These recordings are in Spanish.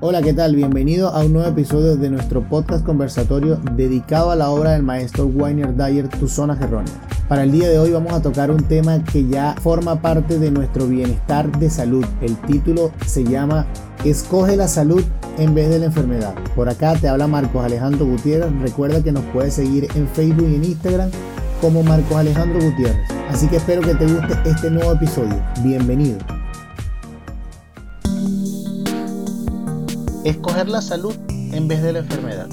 Hola, ¿qué tal? Bienvenido a un nuevo episodio de nuestro podcast conversatorio dedicado a la obra del maestro Weiner Dyer, Tu Zona Erróneas. Para el día de hoy vamos a tocar un tema que ya forma parte de nuestro bienestar de salud. El título se llama Escoge la salud en vez de la enfermedad. Por acá te habla Marcos Alejandro Gutiérrez. Recuerda que nos puedes seguir en Facebook y en Instagram como Marcos Alejandro Gutiérrez. Así que espero que te guste este nuevo episodio. Bienvenido. Escoger la salud en vez de la enfermedad.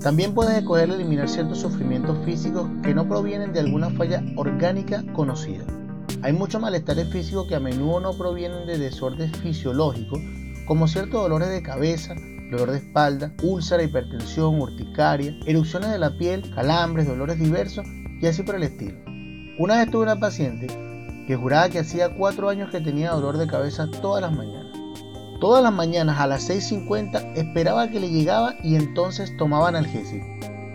También puedes escoger eliminar ciertos sufrimientos físicos que no provienen de alguna falla orgánica conocida. Hay muchos malestares físicos que a menudo no provienen de desórdenes fisiológicos, como ciertos dolores de cabeza, dolor de espalda, úlcera, hipertensión, urticaria, erupciones de la piel, calambres, dolores diversos y así por el estilo. Una vez tuve una paciente que juraba que hacía cuatro años que tenía dolor de cabeza todas las mañanas. Todas las mañanas a las 6.50 esperaba que le llegaba y entonces tomaba analgésico.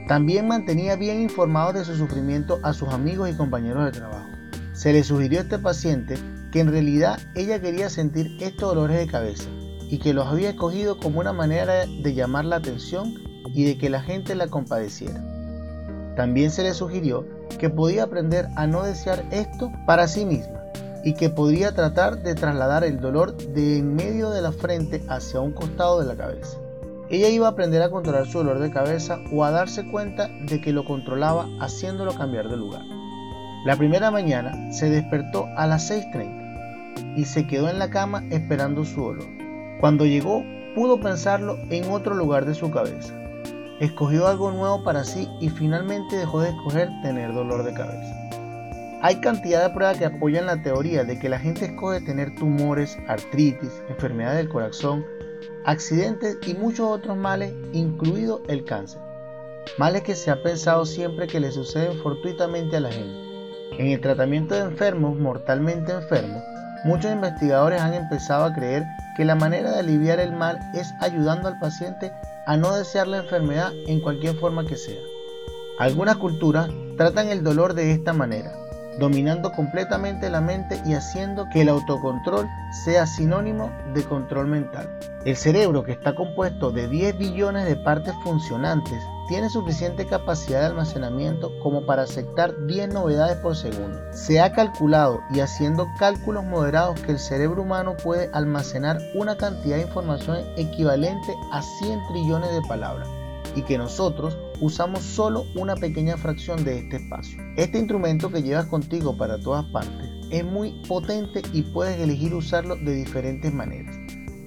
También mantenía bien informados de su sufrimiento a sus amigos y compañeros de trabajo. Se le sugirió a este paciente que en realidad ella quería sentir estos dolores de cabeza y que los había escogido como una manera de llamar la atención y de que la gente la compadeciera. También se le sugirió que podía aprender a no desear esto para sí misma y que podría tratar de trasladar el dolor de en medio de la frente hacia un costado de la cabeza. Ella iba a aprender a controlar su dolor de cabeza o a darse cuenta de que lo controlaba haciéndolo cambiar de lugar. La primera mañana se despertó a las 6.30 y se quedó en la cama esperando su dolor. Cuando llegó pudo pensarlo en otro lugar de su cabeza. Escogió algo nuevo para sí y finalmente dejó de escoger tener dolor de cabeza. Hay cantidad de pruebas que apoyan la teoría de que la gente escoge tener tumores, artritis, enfermedades del corazón, accidentes y muchos otros males, incluido el cáncer. Males que se ha pensado siempre que le suceden fortuitamente a la gente. En el tratamiento de enfermos mortalmente enfermos, muchos investigadores han empezado a creer que la manera de aliviar el mal es ayudando al paciente a no desear la enfermedad en cualquier forma que sea. Algunas culturas tratan el dolor de esta manera dominando completamente la mente y haciendo que el autocontrol sea sinónimo de control mental. El cerebro, que está compuesto de 10 billones de partes funcionantes, tiene suficiente capacidad de almacenamiento como para aceptar 10 novedades por segundo. Se ha calculado y haciendo cálculos moderados que el cerebro humano puede almacenar una cantidad de información equivalente a 100 trillones de palabras y que nosotros usamos solo una pequeña fracción de este espacio. Este instrumento que llevas contigo para todas partes es muy potente y puedes elegir usarlo de diferentes maneras.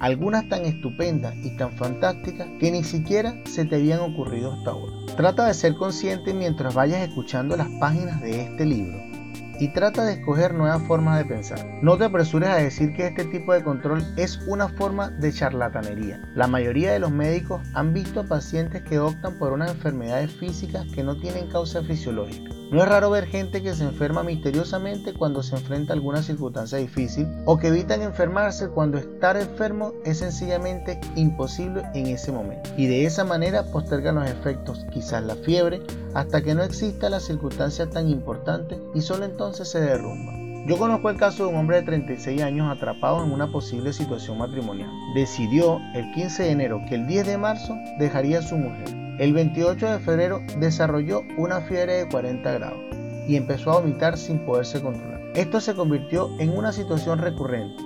Algunas tan estupendas y tan fantásticas que ni siquiera se te habían ocurrido hasta ahora. Trata de ser consciente mientras vayas escuchando las páginas de este libro y trata de escoger nuevas formas de pensar. No te apresures a decir que este tipo de control es una forma de charlatanería. La mayoría de los médicos han visto a pacientes que optan por unas enfermedades físicas que no tienen causa fisiológica. No es raro ver gente que se enferma misteriosamente cuando se enfrenta a alguna circunstancia difícil o que evitan enfermarse cuando estar enfermo es sencillamente imposible en ese momento. Y de esa manera postergan los efectos, quizás la fiebre, hasta que no exista la circunstancia tan importante y solo entonces se derrumba. Yo conozco el caso de un hombre de 36 años atrapado en una posible situación matrimonial. Decidió el 15 de enero que el 10 de marzo dejaría a su mujer el 28 de febrero desarrolló una fiebre de 40 grados y empezó a vomitar sin poderse controlar. Esto se convirtió en una situación recurrente.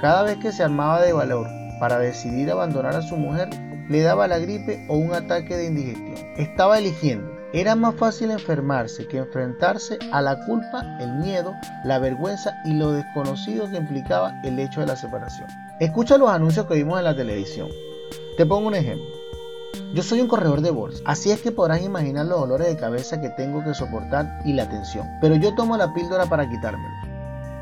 Cada vez que se armaba de valor para decidir abandonar a su mujer, le daba la gripe o un ataque de indigestión. Estaba eligiendo. Era más fácil enfermarse que enfrentarse a la culpa, el miedo, la vergüenza y lo desconocido que implicaba el hecho de la separación. Escucha los anuncios que vimos en la televisión. Te pongo un ejemplo. Yo soy un corredor de bolsa, así es que podrás imaginar los dolores de cabeza que tengo que soportar y la tensión, pero yo tomo la píldora para quitármelo.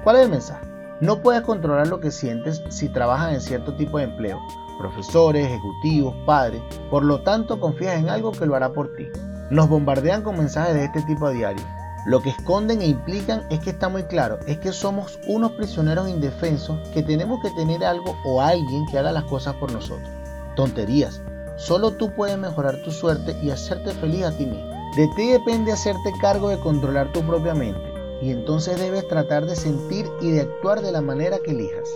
¿Cuál es el mensaje? No puedes controlar lo que sientes si trabajas en cierto tipo de empleo, profesores, ejecutivos, padres, por lo tanto confías en algo que lo hará por ti. Nos bombardean con mensajes de este tipo a diario. Lo que esconden e implican es que está muy claro, es que somos unos prisioneros indefensos que tenemos que tener algo o alguien que haga las cosas por nosotros. Tonterías, Solo tú puedes mejorar tu suerte y hacerte feliz a ti mismo. De ti depende hacerte cargo de controlar tu propia mente y entonces debes tratar de sentir y de actuar de la manera que elijas.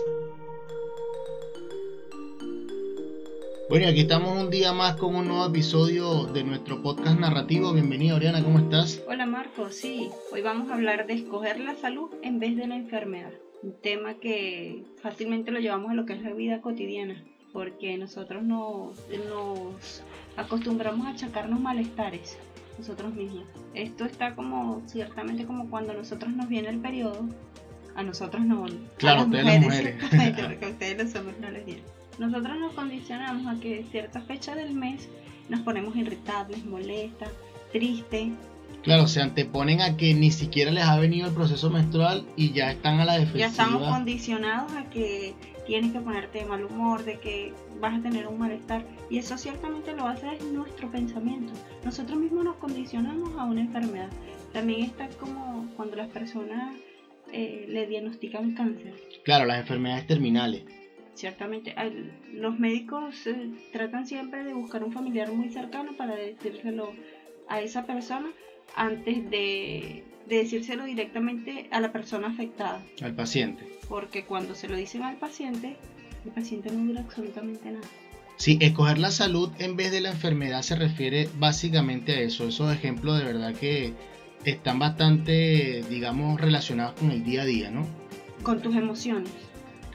Bueno, aquí estamos un día más con un nuevo episodio de nuestro podcast narrativo. Bienvenida, Oriana, ¿cómo estás? Hola, Marco. Sí, hoy vamos a hablar de escoger la salud en vez de la enfermedad. Un tema que fácilmente lo llevamos a lo que es la vida cotidiana, porque nosotros nos, nos acostumbramos a achacarnos malestares nosotros mismos. Esto está como, ciertamente como cuando a nosotros nos viene el periodo, a nosotros no, claro, a las mujeres. porque a ustedes los hombres no les viene nosotros nos condicionamos a que cierta fecha del mes nos ponemos irritables, molestas, tristes. Claro, se anteponen a que ni siquiera les ha venido el proceso menstrual y ya están a la defensiva. Ya estamos condicionados a que tienes que ponerte de mal humor, de que vas a tener un malestar. Y eso ciertamente lo hace es nuestro pensamiento. Nosotros mismos nos condicionamos a una enfermedad. También está como cuando las personas eh, le diagnostican cáncer. Claro, las enfermedades terminales ciertamente los médicos eh, tratan siempre de buscar un familiar muy cercano para decírselo a esa persona antes de, decírselo directamente a la persona afectada. Al paciente. Porque cuando se lo dicen al paciente, el paciente no dura absolutamente nada. Sí, escoger la salud en vez de la enfermedad se refiere básicamente a eso. Esos ejemplos de verdad que están bastante, digamos, relacionados con el día a día, ¿no? Con tus emociones.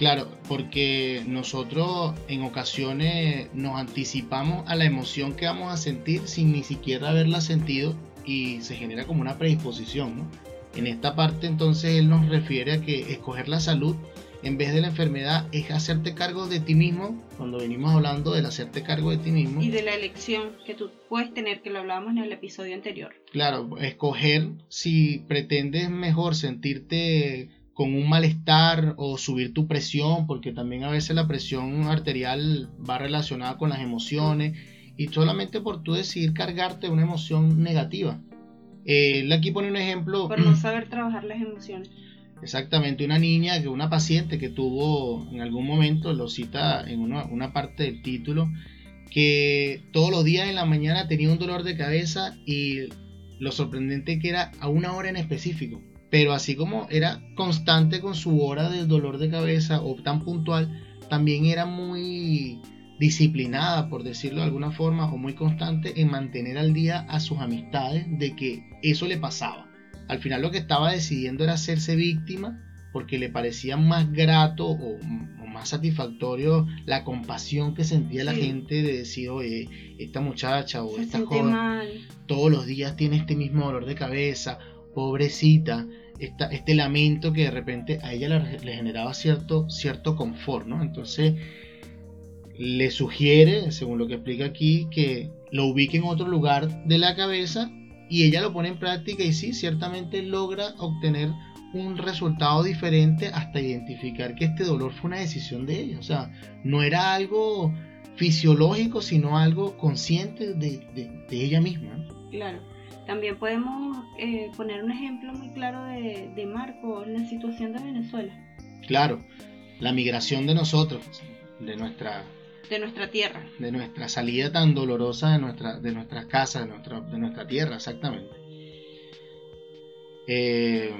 Claro, porque nosotros en ocasiones nos anticipamos a la emoción que vamos a sentir sin ni siquiera haberla sentido y se genera como una predisposición. ¿no? En esta parte entonces él nos refiere a que escoger la salud en vez de la enfermedad es hacerte cargo de ti mismo, cuando venimos hablando del hacerte cargo de ti mismo. Y de la elección que tú puedes tener, que lo hablábamos en el episodio anterior. Claro, escoger si pretendes mejor sentirte con un malestar o subir tu presión, porque también a veces la presión arterial va relacionada con las emociones y solamente por tú decidir cargarte una emoción negativa. Eh, él aquí pone un ejemplo. Por no saber trabajar las emociones. Exactamente, una niña, que una paciente que tuvo en algún momento, lo cita en una, una parte del título, que todos los días en la mañana tenía un dolor de cabeza y lo sorprendente que era a una hora en específico pero así como era constante con su hora del dolor de cabeza o tan puntual, también era muy disciplinada, por decirlo de alguna forma, o muy constante en mantener al día a sus amistades de que eso le pasaba. Al final lo que estaba decidiendo era hacerse víctima porque le parecía más grato o, más satisfactorio la compasión que sentía la gente de decir, oye, esta muchacha o esta joven todos los días tiene este mismo dolor de cabeza, pobrecita, este lamento que de repente a ella le, generaba cierto, cierto confort, ¿no? Entonces le sugiere, según lo que explica aquí, que lo ubique en otro lugar de la cabeza y ella lo pone en práctica y sí, ciertamente logra obtener un resultado diferente hasta identificar que este dolor fue una decisión de ella. O sea, no era algo fisiológico, sino algo consciente de, de ella misma. Claro. También podemos eh, poner un ejemplo muy claro de, de Marco en la situación de Venezuela. Claro, la migración de nosotros, de nuestra de nuestra tierra. De nuestra salida tan dolorosa de, nuestra, de nuestras casas, de nuestra, de nuestra tierra, exactamente. Eh,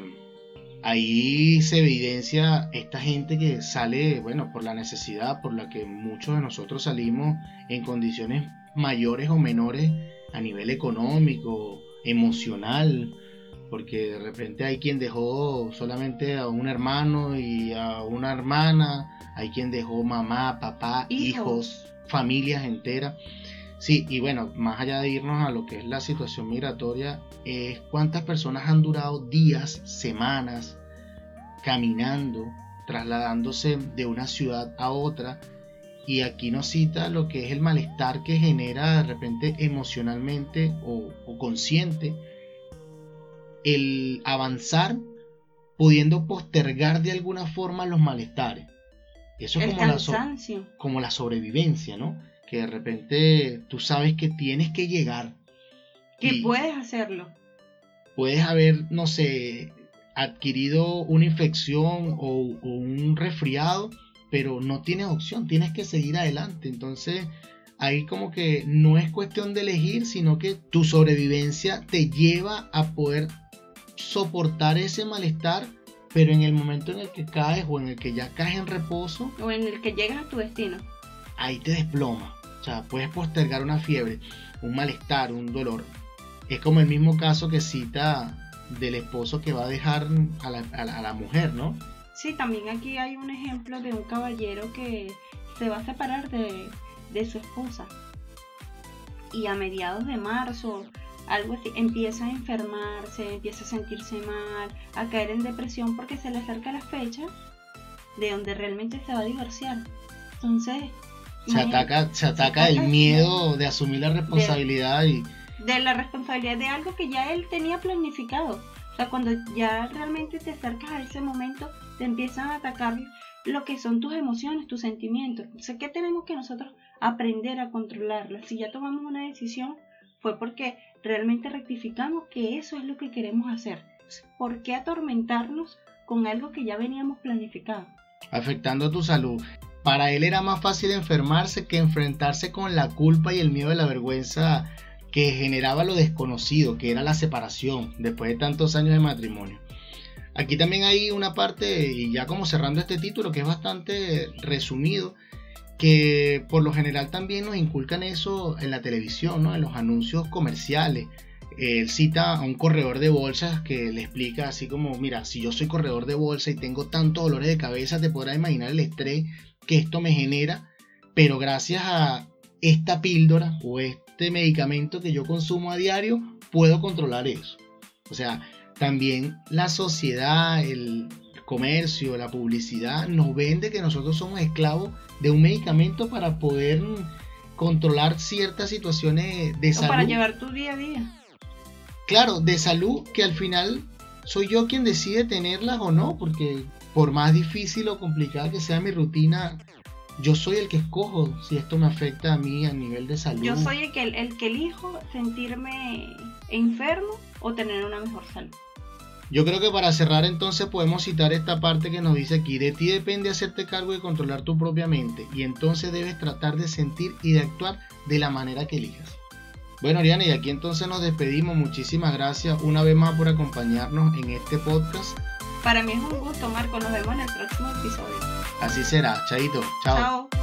ahí se evidencia esta gente que sale, bueno, por la necesidad por la que muchos de nosotros salimos en condiciones mayores o menores a nivel económico emocional, porque de repente hay quien dejó solamente a un hermano y a una hermana, hay quien dejó mamá, papá, hijos, familias enteras. Sí, y bueno, más allá de irnos a lo que es la situación migratoria, es cuántas personas han durado días, semanas, caminando, trasladándose de una ciudad a otra. Y aquí nos cita lo que es el malestar que genera de repente emocionalmente o, o consciente el avanzar pudiendo postergar de alguna forma los malestares. Eso es como la, como la sobrevivencia, ¿no? Que de repente tú sabes que tienes que llegar. Que puedes hacerlo. Puedes haber, no sé, adquirido una infección o, o un resfriado, pero no tienes opción, tienes que seguir adelante. Entonces, ahí como que no es cuestión de elegir, sino que tu sobrevivencia te lleva a poder soportar ese malestar, pero en el momento en el que caes o en el que ya caes en reposo, o en el que llegas a tu destino, ahí te desploma. O sea, puedes postergar una fiebre, un malestar, un dolor. Es como el mismo caso que cita del esposo que va a dejar a la, a la mujer, ¿no? Sí, también aquí hay un ejemplo de un caballero que se va a separar de, de su esposa. Y a mediados de marzo, algo así, empieza a enfermarse, empieza a sentirse mal, a caer en depresión porque se le acerca la fecha de donde realmente se va a divorciar. Entonces... Se ataca, se ataca el miedo de asumir la responsabilidad y... De la responsabilidad de algo que ya él tenía planificado. O sea, cuando ya realmente te acercas a ese momento, te empiezan a atacar lo que son tus emociones, tus sentimientos. O sea, ¿qué tenemos que nosotros aprender a controlarlas? Si ya tomamos una decisión, fue porque realmente rectificamos que eso es lo que queremos hacer. ¿Por qué atormentarnos con algo que ya veníamos planificado? Afectando tu salud. Para él era más fácil enfermarse que enfrentarse con la culpa y el miedo de la vergüenza que generaba lo desconocido, que era la separación después de tantos años de matrimonio. Aquí también hay una parte, y ya como cerrando este título, que es bastante resumido, que por lo general también nos inculcan eso en la televisión, ¿no? en los anuncios comerciales. Él cita a un corredor de bolsas que le explica así como, mira, si yo soy corredor de bolsa y tengo tantos dolores de cabeza, te podrás imaginar el estrés que esto me genera, pero gracias a esta píldora o este medicamento que yo consumo a diario, puedo controlar eso. O sea, también la sociedad, el, comercio, la publicidad, nos vende que nosotros somos esclavos de un medicamento para poder controlar ciertas situaciones de salud. para llevar tu día a día. Claro, de salud que al final soy yo quien decide tenerlas o no, porque por más difícil o complicada que sea mi rutina, yo soy el que escojo si esto me afecta a mí a nivel de salud. Yo soy el que, el que elijo sentirme enfermo o tener una mejor salud. Yo creo que para cerrar entonces podemos citar esta parte que nos dice aquí, de ti depende hacerte cargo de controlar tu propia mente y entonces debes tratar de sentir y de actuar de la manera que elijas. Bueno, Ariana, y aquí entonces nos despedimos. Muchísimas gracias una vez más por acompañarnos en este podcast. Para mí es un gusto, Marco. Nos vemos en el próximo episodio. Así será. Chaito. Chao. Chao.